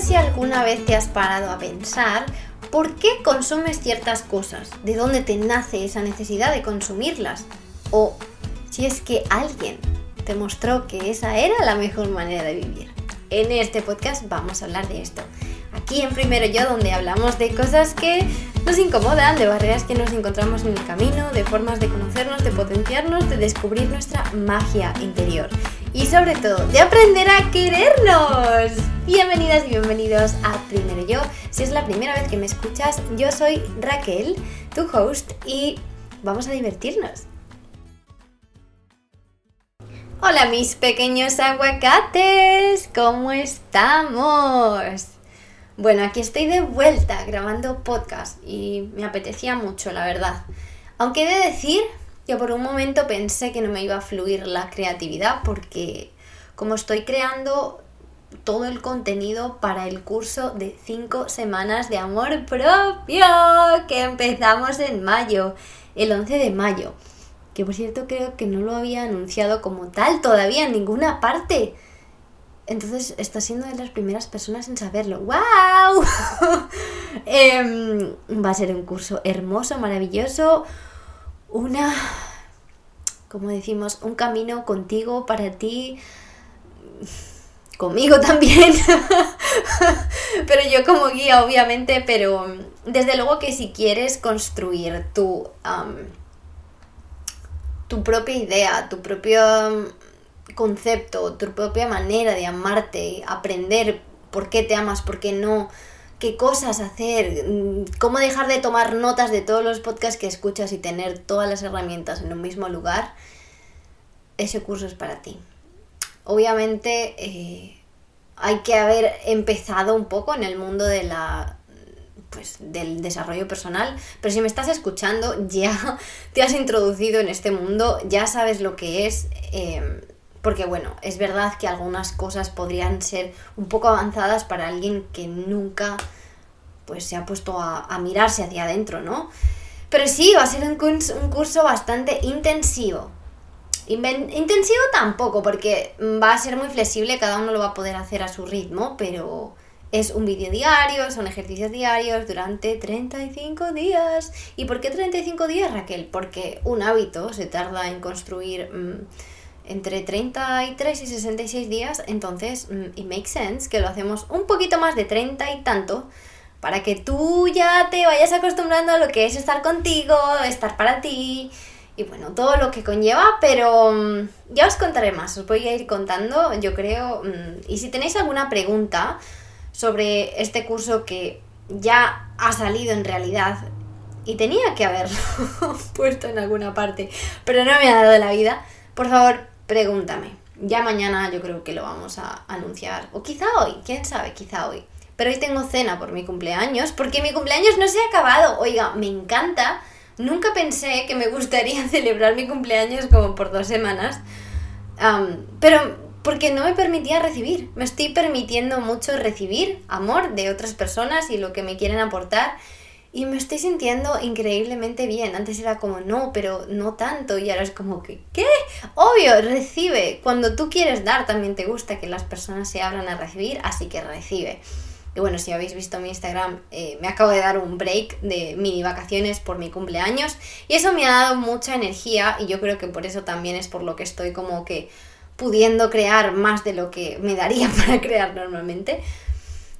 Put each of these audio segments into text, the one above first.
sé si alguna vez te has parado a pensar por qué consumes ciertas cosas, de dónde te nace esa necesidad de consumirlas, o si es que alguien te mostró que esa era la mejor manera de vivir. En este podcast vamos a hablar de esto. Aquí en Primero Yo, donde hablamos de cosas que nos incomodan, de barreras que nos encontramos en el camino, de formas de conocernos, de potenciarnos, de descubrir nuestra magia interior y sobre todo de aprender a querernos. Bienvenidas y bienvenidos a Primero Yo. Si es la primera vez que me escuchas, yo soy Raquel, tu host, y vamos a divertirnos. Hola mis pequeños aguacates, ¿cómo estamos? Bueno, aquí estoy de vuelta grabando podcast y me apetecía mucho, la verdad. Aunque he de decir que por un momento pensé que no me iba a fluir la creatividad porque como estoy creando todo el contenido para el curso de 5 semanas de amor propio que empezamos en mayo, el 11 de mayo. Que por cierto creo que no lo había anunciado como tal todavía en ninguna parte. Entonces está siendo de las primeras personas en saberlo. ¡Wow! Em, va a ser un curso hermoso, maravilloso. Una, como decimos, un camino contigo, para ti, conmigo también. pero yo como guía, obviamente, pero desde luego que si quieres construir tu, tu propia idea, tu propio concepto, tu propia manera de amarte, aprender por qué te amas, por qué no, qué cosas hacer, mm, cómo dejar de tomar notas de todos los podcasts que escuchas y tener todas las herramientas en un mismo lugar, ese curso es para ti. Obviamente eh, hay que haber empezado un poco en el mundo de la pues del desarrollo personal, pero si me estás escuchando ya te has introducido en este mundo, ya sabes lo que es eh, porque bueno, es verdad que algunas cosas podrían ser un poco avanzadas para alguien que nunca pues se ha puesto a, mirarse hacia adentro, ¿no? Pero sí, va a ser un, un curso bastante intensivo. intensivo tampoco, porque va a ser muy flexible, cada uno lo va a poder hacer a su ritmo, pero es un vídeo diario, son ejercicios diarios durante 35 días. ¿Y por qué 35 días, Raquel? Porque un hábito se tarda en construir... Mm, entre 33 y 66 días, entonces mm, it makes sense que lo hacemos un poquito más de 30 y tanto para que tú ya te vayas acostumbrando a lo que es estar contigo, estar para ti y bueno, todo lo que conlleva, pero mm, ya os contaré más, os voy a ir contando, yo creo, mm, y si tenéis alguna pregunta sobre este curso que ya ha salido en realidad y tenía que haberlo puesto en alguna parte, pero no me ha dado la vida, por favor, pregúntame. Ya mañana yo creo que lo vamos a anunciar. O quizá hoy, quién sabe, quizá hoy. Pero hoy tengo cena por mi cumpleaños, porque mi cumpleaños no se ha acabado. Oiga, me encanta. Nunca pensé que me gustaría celebrar mi cumpleaños como por dos semanas. pero porque no me permitía recibir. Me estoy permitiendo mucho recibir amor de otras personas y lo que me quieren aportar y me estoy sintiendo increíblemente bien. Antes era como, no, pero no tanto. Y ahora es como que, ¿qué? Obvio, recibe. Cuando tú quieres dar, también te gusta que las personas se abran a recibir, así que recibe. Y bueno, si habéis visto mi Instagram, eh, me acabo de dar un break de mini vacaciones por mi cumpleaños. Y eso me ha dado mucha energía y yo creo que por eso también es por lo que estoy como que pudiendo crear más de lo que me daría para crear normalmente.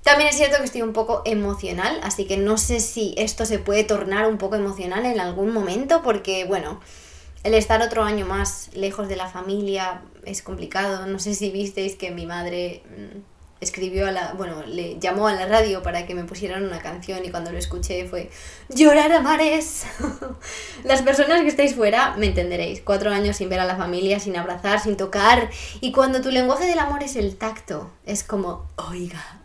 También es cierto que estoy un poco emocional, así que no sé si esto se puede tornar un poco emocional en algún momento, porque bueno, el estar otro año más lejos de la familia es complicado. No sé si visteis que mi madre mm, escribió a la, bueno, le llamó a la radio para que me pusieran una canción y cuando lo escuché fue llorar a mares. Las personas que estáis fuera me entenderéis. Cuatro años sin ver a la familia, sin abrazar, sin tocar. Y cuando tu lenguaje del amor es el tacto, es como, oiga.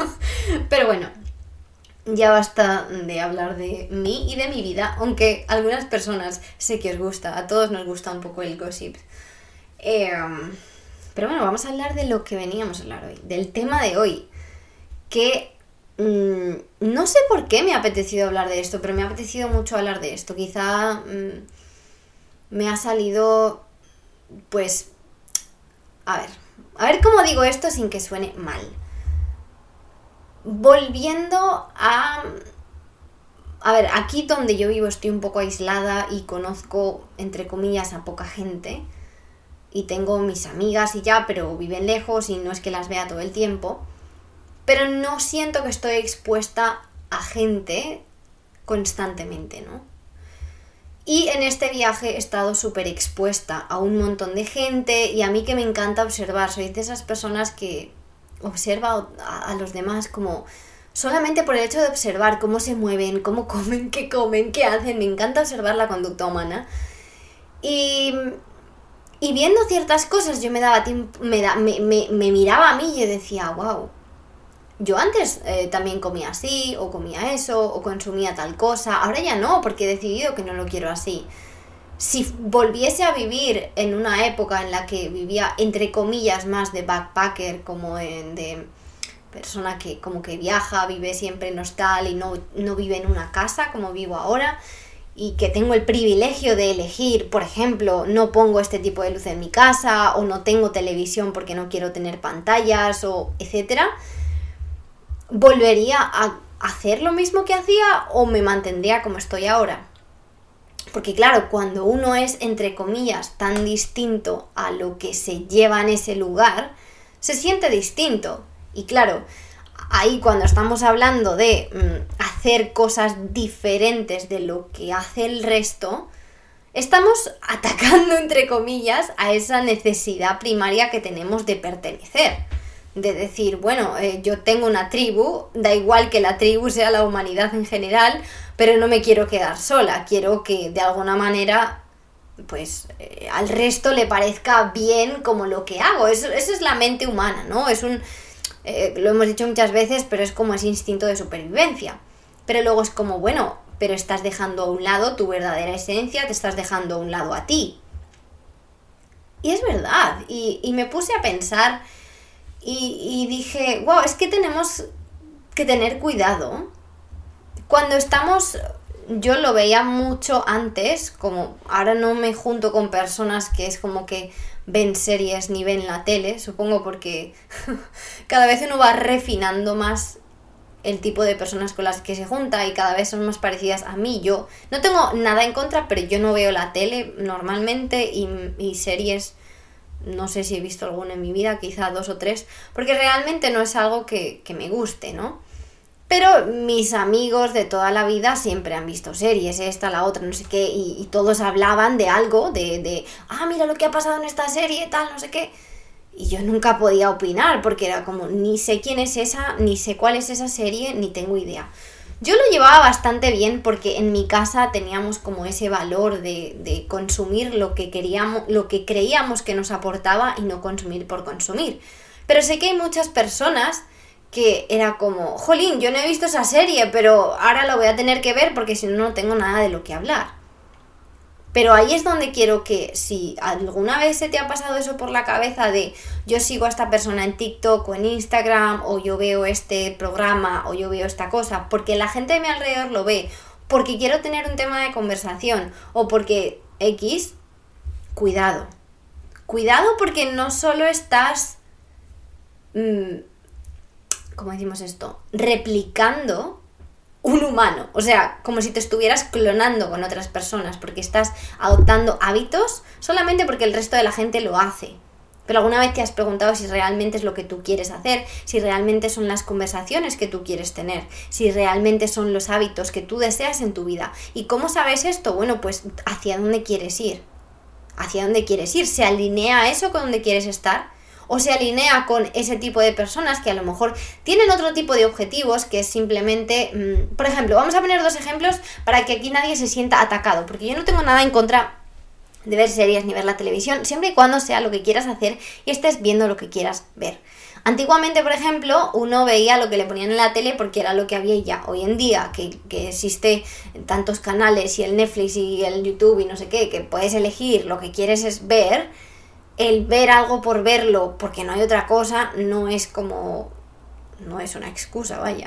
Pero bueno, ya basta de hablar de mí y de mi vida, aunque algunas personas sé que os gusta, a todos nos gusta un poco el gossip. Eh, pero bueno, vamos a hablar de lo que veníamos a hablar hoy, del tema de hoy. Que mm, no sé por qué me ha apetecido hablar de esto, pero me ha apetecido mucho hablar de esto. Quizá mm, me ha salido, pues, a ver, a ver cómo digo esto sin que suene mal. volviendo a... A ver, aquí donde yo vivo estoy un poco aislada y conozco, entre comillas, a poca gente. Y tengo mis amigas y ya, pero viven lejos y no es que las vea todo el tiempo. Pero no siento que estoy expuesta a gente constantemente, ¿no? Y en este viaje he estado súper expuesta a un montón de gente y a mí que me encanta observar. Soy de esas personas que observa a, los demás como solamente por el hecho de observar cómo se mueven, cómo comen, qué comen, qué hacen. Me encanta observar la conducta humana. Y, y viendo ciertas cosas yo me daba tiempo, me, me, me miraba a mí y decía, wow, yo antes eh, también comía así, o comía eso, o consumía tal cosa, ahora ya no, porque he decidido que no lo quiero así. Si volviese a vivir en una época en la que vivía, entre comillas, más de backpacker, como en, de persona que como que viaja, vive siempre en hostal y no, no vive en una casa como vivo ahora, y que tengo el privilegio de elegir, por ejemplo, no pongo este tipo de luz en mi casa, o no tengo televisión porque no quiero tener pantallas, o etcétera ¿volvería a hacer lo mismo que hacía o me mantendría como estoy ahora? Porque claro, cuando uno es, entre comillas, tan distinto a lo que se lleva en ese lugar, se siente distinto. Y claro, ahí cuando estamos hablando de mm, hacer cosas diferentes de lo que hace el resto, estamos atacando, entre comillas, a esa necesidad primaria que tenemos de pertenecer de decir, bueno, eh, yo tengo una tribu, da igual que la tribu sea la humanidad en general, pero no me quiero quedar sola, quiero que de alguna manera pues eh, al resto le parezca bien como lo que hago. Eso, es la mente humana, ¿no? Es un... Eh, lo hemos dicho muchas veces, pero es como ese instinto de supervivencia. Pero luego es como, bueno, pero estás dejando a un lado tu verdadera esencia, te estás dejando a un lado a ti. Y es verdad, y, y me puse a pensar y, dije, wow, es que tenemos que tener cuidado. Cuando estamos yo lo veía mucho antes, como ahora no me junto con personas que es como que ven series ni ven la tele, supongo porque cada vez uno va refinando más el tipo de personas con las que se junta y cada vez son más parecidas a mí. Yo no tengo nada en contra, pero yo no veo la tele normalmente y, series no sé si he visto alguna en mi vida, quizá dos o tres, porque realmente no es algo que, me guste, ¿no? Pero mis amigos de toda la vida siempre han visto series, esta, la otra, no sé qué, y, todos hablaban de algo, de, de, ah, mira lo que ha pasado en esta serie, tal, no sé qué. Y yo nunca podía opinar, porque era como, ni sé quién es esa, ni sé cuál es esa serie, ni tengo idea. Yo lo llevaba bastante bien porque en mi casa teníamos como ese valor de, de, consumir lo que queríamos, lo que creíamos que nos aportaba y no consumir por consumir. Pero sé que hay muchas personas que era como, jolín, yo no he visto esa serie, pero ahora la voy a tener que ver porque si no, no tengo nada de lo que hablar. Pero ahí es donde quiero que si alguna vez se te ha pasado eso por la cabeza de yo sigo a esta persona en TikTok o en Instagram o yo veo este programa o yo veo esta cosa, porque la gente de mi alrededor lo ve, porque quiero tener un tema de conversación o porque X, cuidado. Cuidado porque no solo estás, mm, ¿cómo decimos esto? Replicando un humano, o sea, como si te estuvieras clonando con otras personas, porque estás adoptando hábitos solamente porque el resto de la gente lo hace. Pero alguna vez te has preguntado si realmente es lo que tú quieres hacer, si realmente son las conversaciones que tú quieres tener, si realmente son los hábitos que tú deseas en tu vida. ¿Y cómo sabes esto? Bueno, pues hacia dónde quieres ir. ¿Hacia dónde quieres ir? ¿Se alinea eso con donde quieres estar? O se alinea con ese tipo de personas que a lo mejor tienen otro tipo de objetivos que es simplemente, mm, por ejemplo, vamos a poner dos ejemplos para que aquí nadie se sienta atacado, porque yo no tengo nada en contra de ver series ni ver la televisión, siempre y cuando sea lo que quieras hacer y estés viendo lo que quieras ver. Antiguamente, por ejemplo, uno veía lo que le ponían en la tele porque era lo que había ya. Hoy en día, que, que existe tantos canales y el Netflix y el YouTube y no sé qué, que puedes elegir lo que quieres es ver, el ver algo por verlo porque no hay otra cosa no es como no es una excusa, vaya.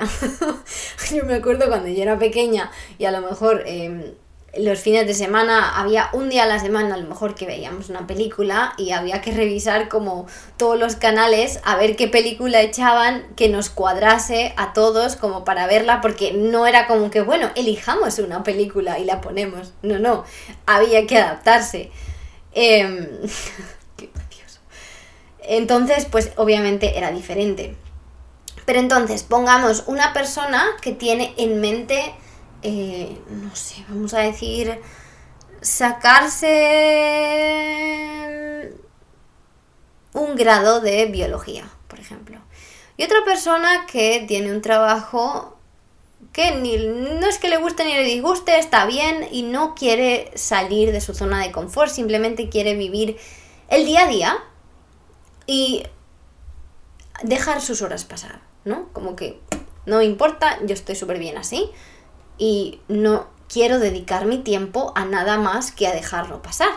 yo me acuerdo cuando yo era pequeña y a lo mejor em, los fines de semana había un día a la semana a lo mejor que veíamos una película y había que revisar como todos los canales a ver qué película echaban que nos cuadrase a todos como para verla porque no era como que bueno elijamos una película y la ponemos no no había que adaptarse qué entonces pues obviamente era diferente pero entonces pongamos una persona que tiene en mente eh, no sé, vamos a decir, sacarse un grado de biología, por ejemplo. Y otra persona que tiene un trabajo que ni, no es que le guste ni le disguste, está bien y no quiere salir de su zona de confort, simplemente quiere vivir el día a día y dejar sus horas pasar, ¿no? Como que no me importa, yo estoy súper bien así y no quiero dedicar mi tiempo a nada más que a dejarlo pasar.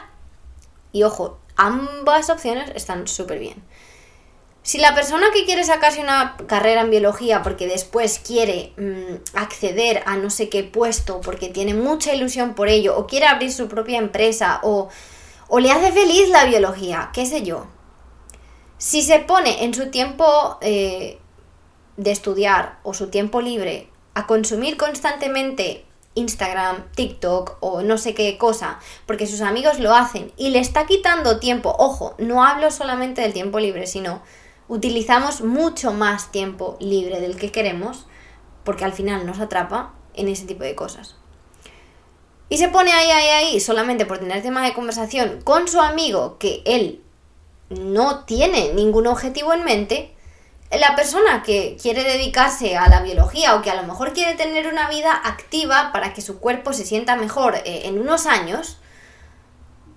Y ojo, ambas opciones están súper bien. Si la persona que quiere sacarse una carrera en biología porque después quiere mm, acceder a no sé qué puesto, porque tiene mucha ilusión por ello, o quiere abrir su propia empresa, o, o le hace feliz la biología, qué sé yo. Si se pone en su tiempo eh, de estudiar o su tiempo libre a consumir constantemente Instagram, TikTok o no sé qué cosa, porque sus amigos lo hacen y le está quitando tiempo, ojo, no hablo solamente del tiempo libre, sino utilizamos mucho más tiempo libre del que queremos, porque al final nos atrapa en ese tipo de cosas. Y se pone ahí, ahí, ahí, solamente por tener tema de conversación con su amigo que él no tiene ningún objetivo en mente, la persona que quiere dedicarse a la biología o que a lo mejor quiere tener una vida activa para que su cuerpo se sienta mejor eh, en unos años,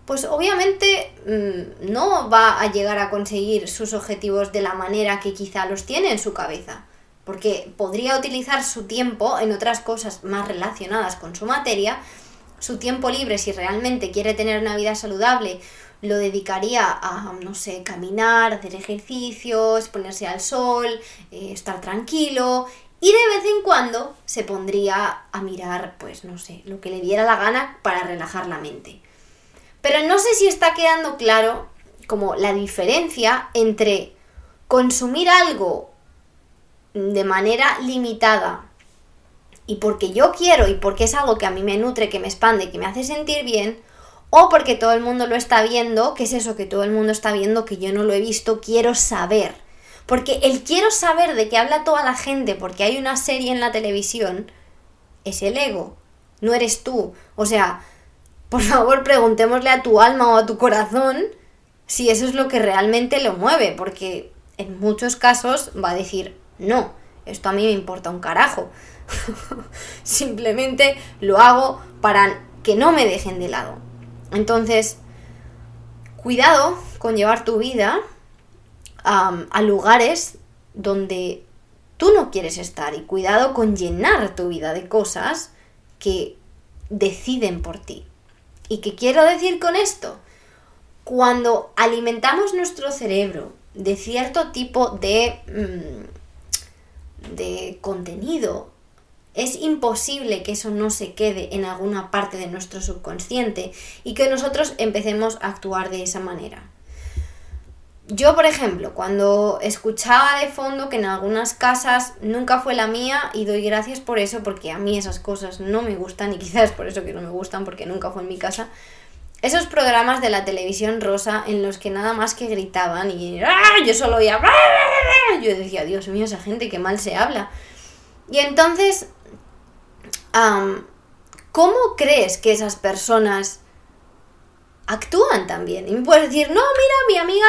pues obviamente mm, no va a llegar a conseguir sus objetivos de la manera que quizá los tiene en su cabeza, porque podría utilizar su tiempo en otras cosas más relacionadas con su materia, su tiempo libre si realmente quiere tener una vida saludable lo dedicaría a, no sé, caminar, hacer ejercicios, ponerse al sol, eh, estar tranquilo y de vez en cuando se pondría a mirar, pues no sé, lo que le diera la gana para relajar la mente. Pero no sé si está quedando claro como la diferencia entre consumir algo de manera limitada y porque yo quiero y porque es algo que a mí me nutre, que me expande, que me hace sentir bien, o porque todo el mundo lo está viendo, ¿qué es eso que todo el mundo está viendo que yo no lo he visto? Quiero saber. Porque el quiero saber de qué habla toda la gente porque hay una serie en la televisión es el ego, no eres tú. O sea, por favor preguntémosle a tu alma o a tu corazón si eso es lo que realmente lo mueve, porque en muchos casos va a decir, no, esto a mí me importa un carajo. Simplemente lo hago para que no me dejen de lado. Entonces, cuidado con llevar tu vida a lugares donde tú no quieres estar y cuidado con llenar tu vida de cosas que deciden por ti. ¿Y qué quiero decir con esto? Cuando alimentamos nuestro cerebro de cierto tipo de, mm, de contenido es imposible que eso no se quede en alguna parte de nuestro subconsciente y que nosotros empecemos a actuar de esa manera. Yo, por ejemplo, cuando escuchaba de fondo que en algunas casas nunca fue la mía y doy gracias por eso porque a mí esas cosas no me gustan y quizás por eso que no me gustan porque nunca fue en mi casa, esos programas de la televisión rosa en los que nada más que gritaban y ¡Ah! yo solo oía yo decía, Dios mío, esa gente que mal se habla. Y entonces ¿cómo crees que esas personas actúan también? Y puedes decir, no, mira, mi amiga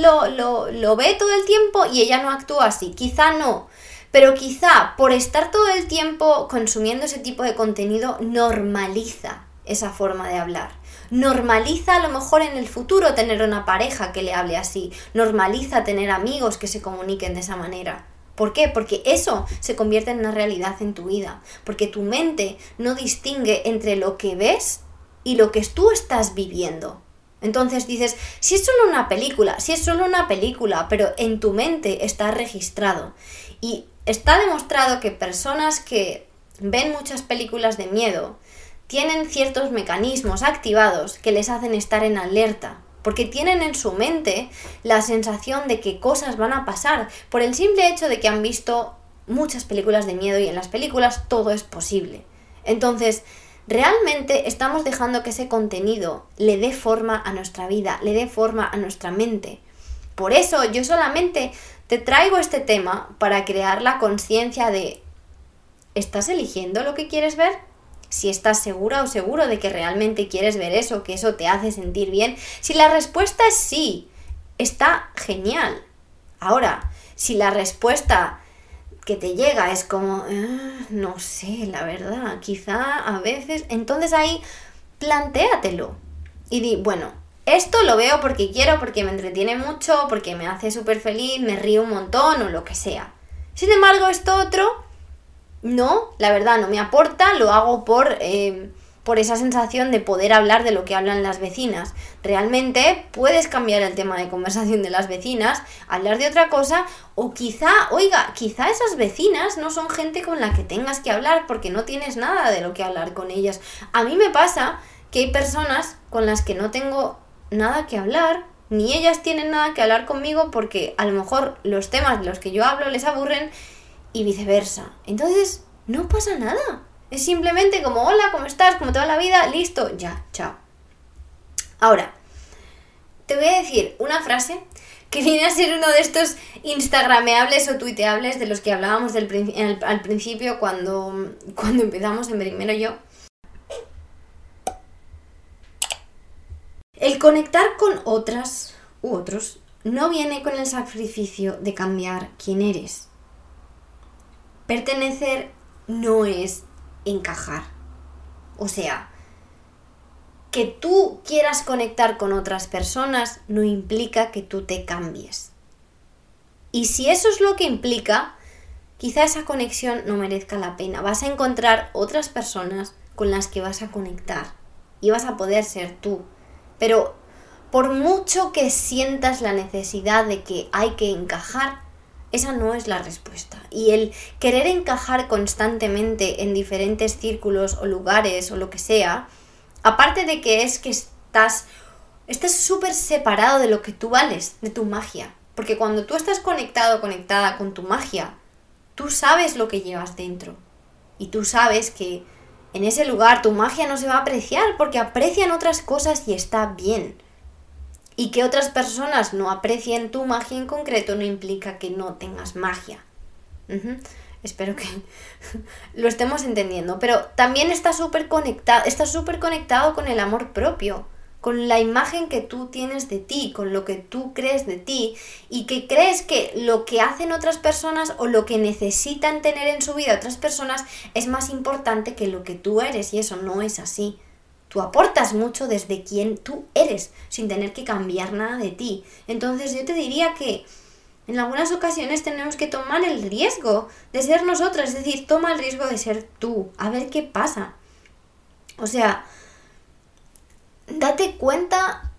lo, lo, lo, ve todo el tiempo y ella no actúa así. Quizá no. Pero quizá por estar todo el tiempo consumiendo ese tipo de contenido normaliza esa forma de hablar. Normaliza a lo mejor en el futuro tener una pareja que le hable así. Normaliza tener amigos que se comuniquen de esa manera. ¿Por qué? Porque eso se convierte en una realidad en tu vida, porque tu mente no distingue entre lo que ves y lo que tú estás viviendo. Entonces dices, si es solo una película, si es solo una película, pero en tu mente está registrado. Y está demostrado que personas que ven muchas películas de miedo tienen ciertos mecanismos activados que les hacen estar en alerta, porque tienen en su mente la sensación de que cosas van a pasar por el simple hecho de que han visto muchas películas de miedo y en las películas todo es posible. Entonces, realmente estamos dejando que ese contenido le dé forma a nuestra vida, le dé forma a nuestra mente. Por eso yo solamente te traigo este tema para crear la conciencia de ¿estás eligiendo lo que quieres ver? Si estás segura o seguro de que realmente quieres ver eso, que eso te hace sentir bien. Si la respuesta es sí, está genial. Ahora, si la respuesta que te llega es como, ah, no sé, la verdad, quizá a veces, entonces ahí plantéatelo y di, bueno, esto lo veo porque quiero, porque me entretiene mucho, porque me hace súper feliz, me río un montón o lo que sea. Sin embargo, esto otro, no, la verdad no me aporta, lo hago por... Eh, por esa sensación de poder hablar de lo que hablan las vecinas. Realmente puedes cambiar el tema de conversación de las vecinas, hablar de otra cosa o quizá, oiga, quizá esas vecinas no son gente con la que tengas que hablar porque no tienes nada de lo que hablar con ellas. A mí me pasa que hay personas con las que no tengo nada que hablar, ni ellas tienen nada que hablar conmigo porque a lo mejor los temas de los que yo hablo les aburren y viceversa. Entonces, no pasa nada es simplemente como, hola, ¿cómo estás? ¿Cómo te va la vida? Listo, ya, chao. Ahora, te voy a decir una frase que viene a ser uno de estos instagrameables o tuiteables de los que hablábamos al principio cuando, cuando empezamos en primero yo. El conectar con otras u otros no viene con el sacrificio de cambiar quién eres. Pertenecer no es encajar. O sea, que tú quieras conectar con otras personas no implica que tú te cambies. Y si eso es lo que implica, quizá esa conexión no merezca la pena. Vas a encontrar otras personas con las que vas a conectar y vas a poder ser tú. Pero por mucho que sientas la necesidad de que hay que encajar, esa no es la respuesta. Y el querer encajar constantemente en diferentes círculos o lugares o lo que sea, aparte de que es que estás estás súper separado de lo que tú vales, de tu magia. Porque cuando tú estás conectado, conectada con tu magia, tú sabes lo que llevas dentro. Y tú sabes que en ese lugar tu magia no se va a apreciar porque aprecian otras cosas y está bien. Y que otras personas no aprecien tu magia en concreto no implica que no tengas magia. Espero que lo estemos entendiendo. Pero también está súper conectado, está súper conectado con el amor propio, con la imagen que tú tienes de ti, con lo que tú crees de ti y que crees que lo que hacen otras personas o lo que necesitan tener en su vida otras personas es más importante que lo que tú eres y eso no es así. Tú aportas mucho desde quien tú eres, sin tener que cambiar nada de ti. Entonces yo te diría que en algunas ocasiones tenemos que tomar el riesgo de ser nosotras, es decir, toma el riesgo de ser tú, a ver qué pasa. O sea, date cuenta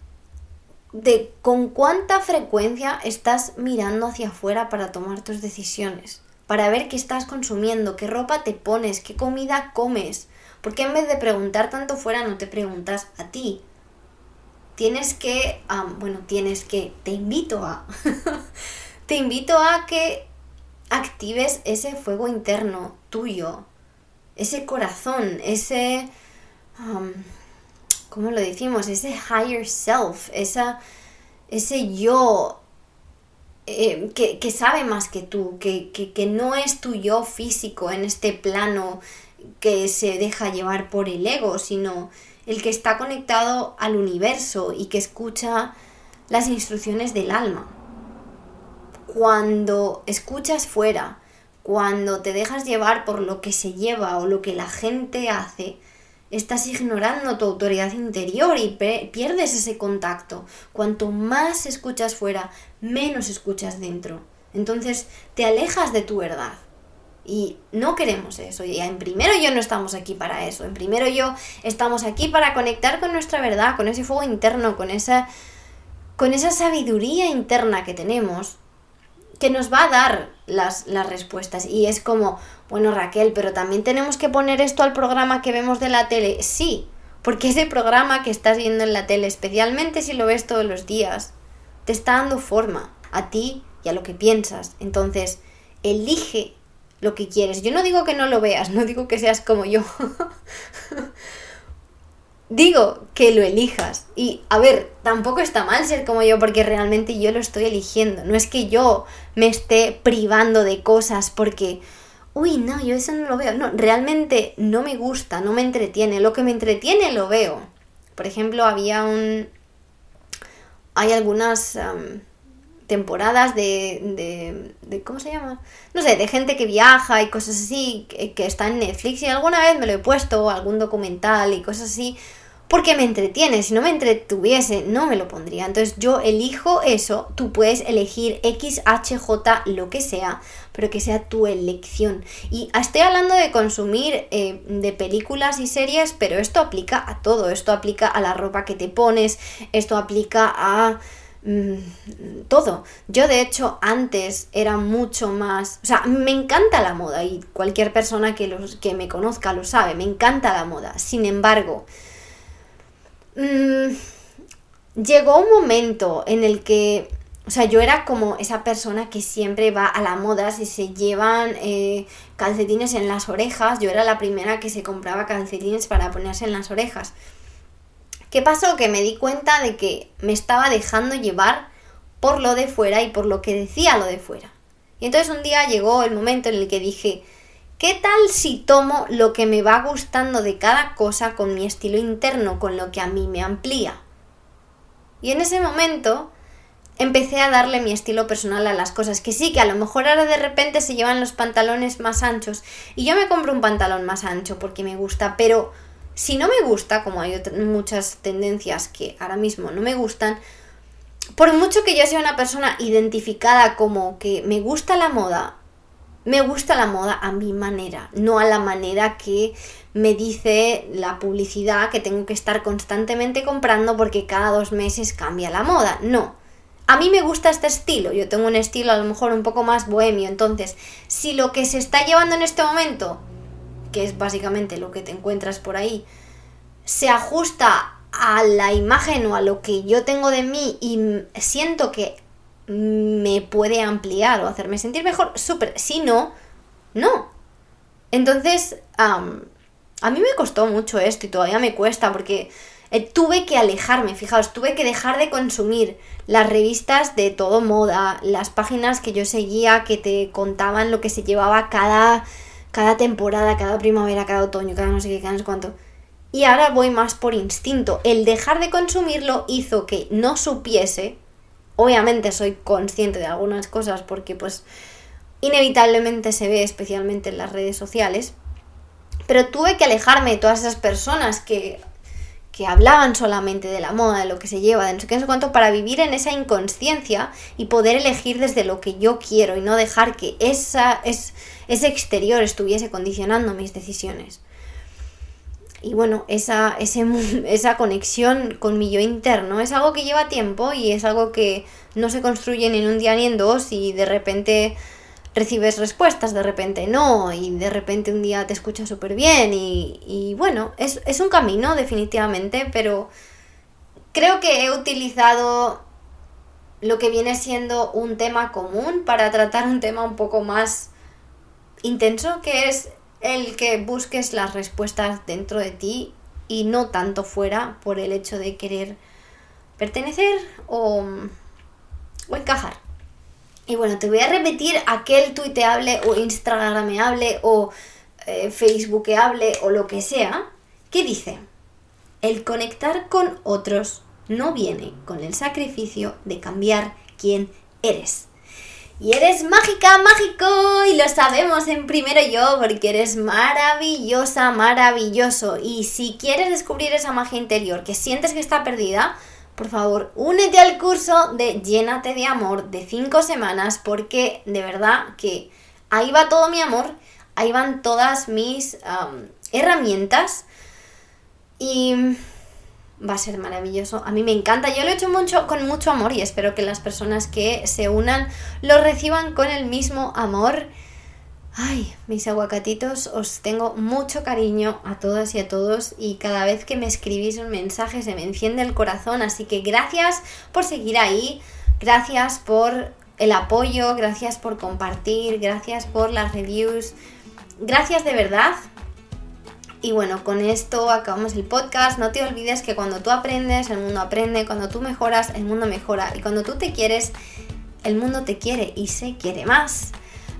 de con cuánta frecuencia estás mirando hacia afuera para tomar tus decisiones, para ver qué estás consumiendo, qué ropa te pones, qué comida comes, ¿Por qué en vez de preguntar tanto fuera no te preguntas a ti? Tienes que, bueno, tienes que, te invito a, te invito a que actives ese fuego interno tuyo, ese corazón, ese, ¿cómo lo decimos? Ese higher self, esa, ese yo eh, que, que, sabe más que tú, que, que, que, no es tu yo físico en este plano que se deja llevar por el ego, sino el que está conectado al universo y que escucha las instrucciones del alma. Cuando escuchas fuera, cuando te dejas llevar por lo que se lleva o lo que la gente hace, estás ignorando tu autoridad interior y pierdes ese contacto. Cuanto más escuchas fuera, menos escuchas dentro. Entonces te alejas de tu verdad. Y no queremos eso. Y en primero yo no estamos aquí para eso. En primero yo estamos aquí para conectar con nuestra verdad, con ese fuego interno, con esa, con esa sabiduría interna que tenemos, que nos va a dar las, las respuestas. Y es como, bueno Raquel, pero también tenemos que poner esto al programa que vemos de la tele. Sí, porque ese programa que estás viendo en la tele, especialmente si lo ves todos los días, te está dando forma a ti y a lo que piensas. Entonces, elige lo que quieres. Yo no digo que no lo veas, no digo que seas como yo. digo que lo elijas. Y a ver, tampoco está mal ser como yo porque realmente yo lo estoy eligiendo. No es que yo me esté privando de cosas porque, uy, no, yo eso no lo veo. No, realmente no me gusta, no me entretiene. Lo que me entretiene lo veo. Por ejemplo, había un... Hay algunas temporadas de, de, ¿Cómo se llama? No sé, de gente que viaja y cosas así, que, que está en Netflix y alguna vez me lo he puesto, algún documental y cosas así, porque me entretiene. Si no me entretuviese, no me lo pondría. Entonces yo elijo eso, tú puedes elegir X, H, J, lo que sea, pero que sea tu elección. Y estoy hablando de consumir eh, de películas y series, pero esto aplica a todo. Esto aplica a la ropa que te pones, esto aplica a Mm, todo. Yo de hecho antes era mucho más, o sea, me encanta la moda y cualquier persona que, los, que me conozca lo sabe, me encanta la moda. Sin embargo, mm, llegó un momento en el que, o sea, yo era como esa persona que siempre va a la moda, si se llevan eh, calcetines en las orejas, yo era la primera que se compraba calcetines para ponerse en las orejas. ¿Qué pasó? Que me di cuenta de que me estaba dejando llevar por lo de fuera y por lo que decía lo de fuera. Y entonces un día llegó el momento en el que dije, ¿qué tal si tomo lo que me va gustando de cada cosa con mi estilo interno, con lo que a mí me amplía? Y en ese momento empecé a darle mi estilo personal a las cosas, que sí, que a lo mejor ahora de repente se llevan los pantalones más anchos y yo me compro un pantalón más ancho porque me gusta, pero si no me gusta, como hay muchas tendencias que ahora mismo no me gustan, por mucho que yo sea una persona identificada como que me gusta la moda, me gusta la moda a mi manera, no a la manera que me dice la publicidad que tengo que estar constantemente comprando porque cada dos meses cambia la moda. No. A mí me gusta este estilo, yo tengo un estilo a lo mejor un poco más bohemio, entonces si lo que se está llevando en este momento que es básicamente lo que te encuentras por ahí, se ajusta a la imagen o a lo que yo tengo de mí y siento que me puede ampliar o hacerme sentir mejor, súper. Si no, no. Entonces, a mí me costó mucho esto y todavía me cuesta porque eh, tuve que alejarme, fijaos, tuve que dejar de consumir las revistas de todo moda, las páginas que yo seguía que te contaban lo que se llevaba cada cada temporada, cada primavera, cada otoño, cada no sé qué, cada no sé cuánto. Y ahora voy más por instinto. El dejar de consumirlo hizo que no supiese. Obviamente soy consciente de algunas cosas porque pues inevitablemente se ve especialmente en las redes sociales. Pero tuve que alejarme de todas esas personas que, que hablaban solamente de la moda, de lo que se lleva, de no sé qué, no sé cuánto, para vivir en esa inconsciencia y poder elegir desde lo que yo quiero y no dejar que esa, es, ese exterior estuviese condicionando mis decisiones. Y bueno, esa, esa conexión con mi yo interno es algo que lleva tiempo y es algo que no se construye ni en un día ni en dos y de repente recibes respuestas, de repente no, y de repente un día te escuchas súper bien y, y, bueno, es, es un camino definitivamente, pero creo que he utilizado lo que viene siendo un tema común para tratar un tema un poco más intenso, que es el que busques las respuestas dentro de ti y no tanto fuera por el hecho de querer pertenecer o, o encajar. Y bueno, te voy a repetir aquel tuiteable o instagrameable o eh, facebookable o lo que sea, que dice, el conectar con otros no viene con el sacrificio de cambiar quién eres. Y eres mágica, mágico, y lo sabemos en primero yo, porque eres maravillosa, maravilloso. Y si quieres descubrir esa magia interior que sientes que está perdida, por favor, únete al curso de Llénate de Amor de 5 semanas, porque de verdad que ahí va todo mi amor, ahí van todas mis herramientas. Y va a ser maravilloso. A mí me encanta, yo lo he hecho mucho, con mucho amor y espero que las personas que se unan lo reciban con el mismo amor. Ay, mis aguacatitos, os tengo mucho cariño a todas y a todos y cada vez que me escribís un mensaje se me enciende el corazón, así que gracias por seguir ahí, gracias por el apoyo, gracias por compartir, gracias por las reviews, gracias de verdad y bueno, con esto acabamos el podcast. No te olvides que cuando tú aprendes, el mundo aprende. Cuando tú mejoras, el mundo mejora. Y cuando tú te quieres, el mundo te quiere y se quiere más.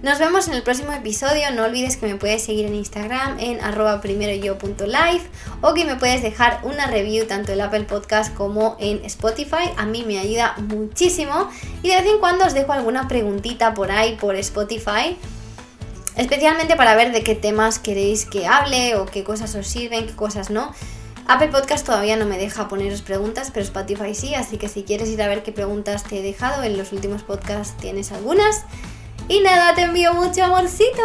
Nos vemos en el próximo episodio. No olvides que me puedes seguir en Instagram en primeroyo.life o que me puedes dejar una review tanto en Apple Podcast como en Spotify. A mí me ayuda muchísimo. Y de vez en cuando os dejo alguna preguntita por ahí por Spotify especialmente para ver de qué temas queréis que hable o qué cosas os sirven, qué cosas no. Apple Podcast todavía no me deja poneros preguntas, pero Spotify sí, así que si quieres ir a ver qué preguntas te he dejado en los últimos podcasts tienes algunas. Y nada, te envío mucho amorcito.